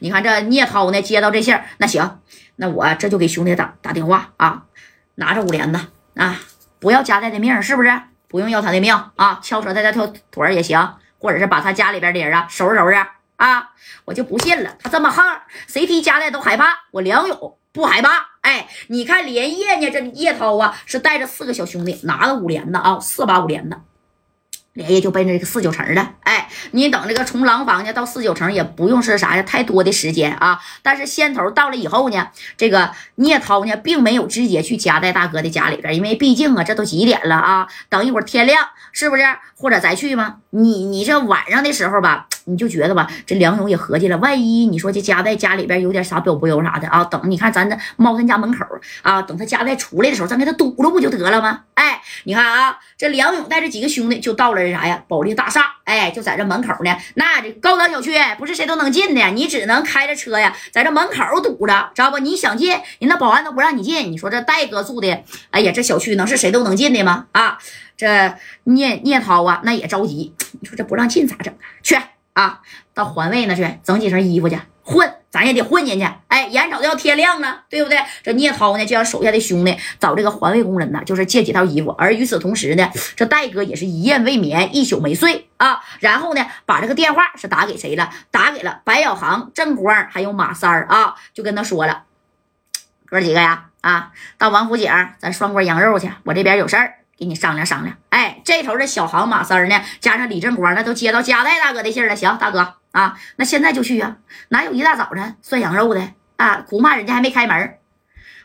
你看这聂涛呢，接到这信儿，那行，那我这就给兄弟打打电话啊，拿着五连子啊，不要夹带的命，是不是？不用要他的命啊，敲折他的条腿也行，或者是把他家里边的人啊收拾收拾啊，我就不信了，他这么横，谁提夹带都害怕，我梁勇不害怕。哎，你看连夜呢，这叶涛啊是带着四个小兄弟，拿着五连子啊，四把五连子。连夜就奔着这个四九城了，哎，你等这个从廊坊呢到四九城也不用是啥呀，太多的时间啊。但是先头到了以后呢，这个聂涛呢并没有直接去夹在大哥的家里边，因为毕竟啊，这都几点了啊？等一会儿天亮是不是？或者再去吗？你你这晚上的时候吧，你就觉得吧，这梁勇也合计了，万一你说这夹在家里边有点啥表不有啥的啊？等你看咱这猫他家门口啊，等他夹带出来的时候，咱给他堵了不就得了吗？哎，你看啊，这梁勇带着几个兄弟就到了。这啥呀？保利大厦，哎，就在这门口呢。那这高档小区不是谁都能进的，你只能开着车呀，在这门口堵着，知道不？你想进，人那保安都不让你进。你说这戴哥住的，哎呀，这小区能是谁都能进的吗？啊，这聂聂涛啊，那也着急。你说这不让进咋整啊？去啊，到环卫那去整几身衣服去混。咱也得混进去，哎，眼瞅着要天亮了，对不对？这聂涛呢，就让手下的兄弟找这个环卫工人呢，就是借几套衣服。而与此同时呢，这戴哥也是一夜未眠，一宿没睡啊。然后呢，把这个电话是打给谁了？打给了白小航、郑光还有马三儿啊，就跟他说了：“哥几个呀，啊，到王府井咱涮锅羊肉去，我这边有事儿，给你商量商量。”哎，这头的小航、马三呢，加上李正光，那都接到加代大哥的信了。行，大哥。啊，那现在就去啊？哪有一大早晨涮羊肉的啊？恐怕人家还没开门。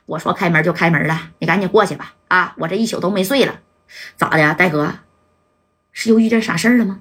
我说开门就开门了，你赶紧过去吧。啊，我这一宿都没睡了，咋的，戴哥？是又遇见啥事儿了吗？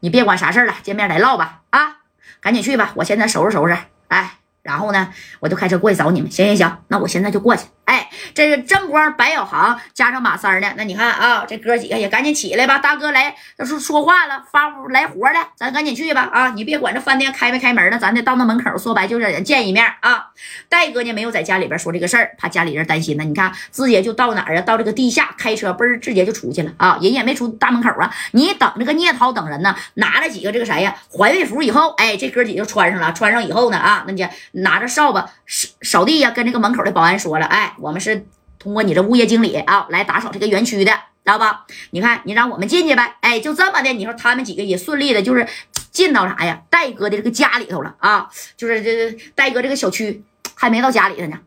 你别管啥事儿了，见面来唠吧。啊，赶紧去吧，我现在收拾收拾。哎。然后呢，我就开车过去找你们。行行行，那我现在就过去。哎，这是正光、白小航加上马三呢。那你看啊，这哥几个也赶紧起来吧。大哥来，要是说话了，发来活了，咱赶紧去吧。啊，你别管这饭店开没开门呢，咱得到那门口。说白就是见一面啊。戴哥呢没有在家里边说这个事儿，怕家里人担心呢。你看，直接就到哪儿啊？到这个地下开车，嘣儿直接就出去了啊。人也没出大门口啊。你等这个聂涛等人呢，拿了几个这个啥呀环卫服以后，哎，这哥几个就穿上了。穿上以后呢，啊，那就。拿着扫把扫扫地呀，跟这个门口的保安说了：“哎，我们是通过你这物业经理啊来打扫这个园区的，知道吧？你看，你让我们进去呗。哎，就这么的，你说他们几个也顺利的，就是进到啥呀？戴哥的这个家里头了啊，就是这戴哥这个小区还没到家里头呢。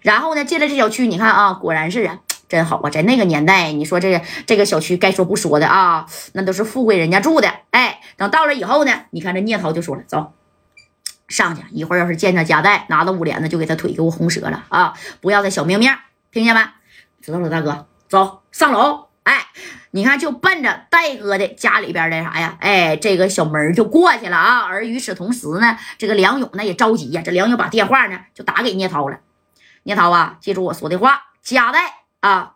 然后呢，进了这小区，你看啊，果然是啊，真好啊，在那个年代，你说这个这个小区该说不说的啊，那都是富贵人家住的。哎，等到了以后呢，你看这聂涛就说了，走。”上去一会儿，要是见着夹带，拿到五连子就给他腿给我轰折了啊！不要再小命命，听见没？知道了，大哥，走上楼。哎，你看，就奔着戴哥的家里边的啥呀？哎，这个小门就过去了啊！而与此同时呢，这个梁勇呢也着急呀。这梁勇把电话呢就打给聂涛了。聂涛啊，记住我说的话，夹带啊，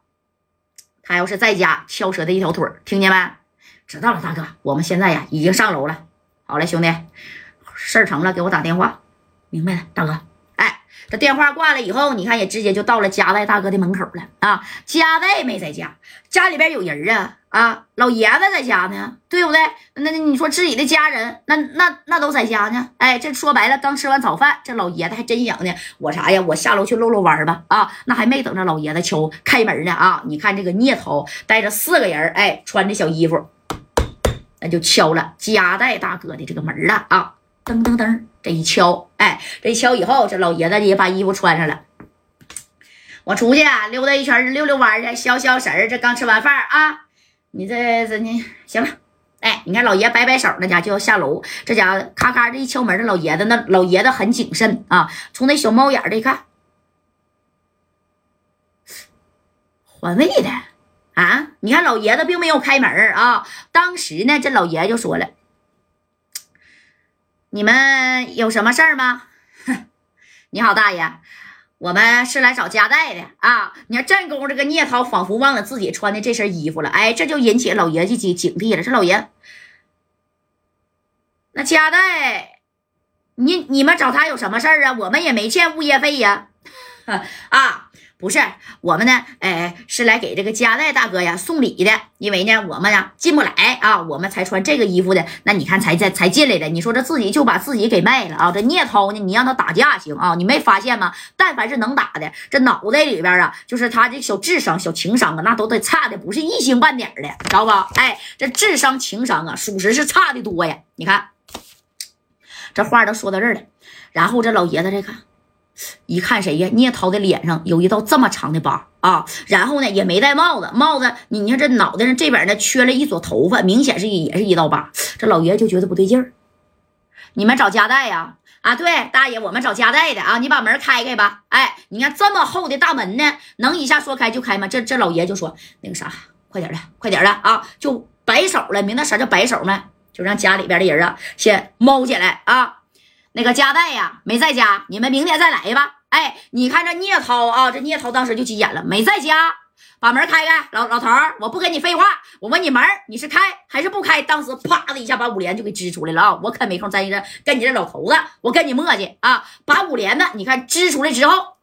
他要是在家敲折的一条腿，听见没？知道了，大哥，我们现在呀已经上楼了。好嘞，兄弟。事儿成了，给我打电话。明白了，大哥。哎，这电话挂了以后，你看也直接就到了加代大哥的门口了啊。加代没在家，家里边有人啊啊，老爷子在家呢，对不对？那你说自己的家人，那那那都在家呢。哎，这说白了，刚吃完早饭，这老爷子还真想呢，我啥呀？我下楼去遛遛弯吧。啊，那还没等着老爷子敲开门呢啊！你看这个聂涛带着四个人，哎，穿着小衣服，那就敲了加代大哥的这个门了啊。噔噔噔，这一敲，哎，这一敲以后，这老爷子也把衣服穿上了。我出去溜达一圈，溜溜弯去，消消食儿。这刚吃完饭啊，你这这你行了。哎，你看老爷摆摆手，那家就要下楼。这家伙咔咔这一敲门，这老爷子那老爷子很谨慎啊，从那小猫眼儿一看，环卫的啊。你看老爷子并没有开门啊。当时呢，这老爷就说了。你们有什么事儿吗？你好，大爷，我们是来找夹带的啊！你看正宫这个聂涛仿佛忘了自己穿的这身衣服了，哎，这就引起老爷子警警惕了。这老爷，那夹带，你你们找他有什么事儿啊？我们也没欠物业费呀！啊，不是我们呢，哎，是来给这个加代大哥呀送礼的。因为呢，我们呀进不来啊，我们才穿这个衣服的。那你看才才才进来的，你说这自己就把自己给卖了啊？这聂涛呢，你让他打架行啊？你没发现吗？但凡是能打的，这脑袋里边啊，就是他这小智商、小情商啊，那都得差的不是一星半点的，知道吧？哎，这智商、情商啊，属实是差的多呀。你看，这话都说到这儿了，然后这老爷子这看。一看谁呀？聂涛的脸上有一道这么长的疤啊，然后呢也没戴帽子，帽子你看这脑袋上这边呢缺了一撮头发，明显是也是一道疤。这老爷就觉得不对劲儿，你们找夹带呀？啊，对，大爷，我们找夹带的啊，你把门开开吧。哎，你看这么厚的大门呢，能一下说开就开吗？这这老爷就说那个啥，快点的，快点的啊，就摆手了，明白啥叫摆手没？就让家里边的人啊先猫起来啊。那个加代呀没在家，你们明天再来吧。哎，你看这聂涛啊，这聂涛当时就急眼了，没在家，把门开开。老老头，我不跟你废话，我问你门你是开还是不开？当时啪的一下把五连就给支出来了啊！我可没空在这跟你这老头子，我跟你磨叽啊！把五连呢，你看支出来之后，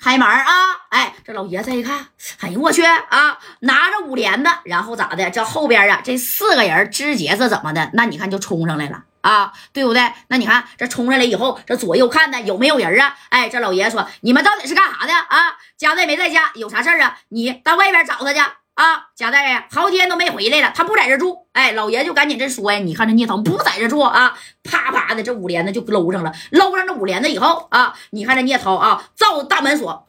开门啊！哎，这老爷子一看，哎呦我去啊！拿着五连子，然后咋的？这后边啊，这四个人直接是怎么的？那你看就冲上来了啊，对不对？那你看这冲上来以后，这左右看呢有没有人啊？哎，这老爷子说：“你们到底是干啥的啊？家在没在家，有啥事儿啊？你到外边找他去。”啊，贾大爷，好几天都没回来了，他不在这住。哎，老爷就赶紧这说呀，你看这聂涛不在这住啊，啪啪的这五帘子就搂上了，搂上这五帘子以后啊，你看这聂涛啊，照大门锁。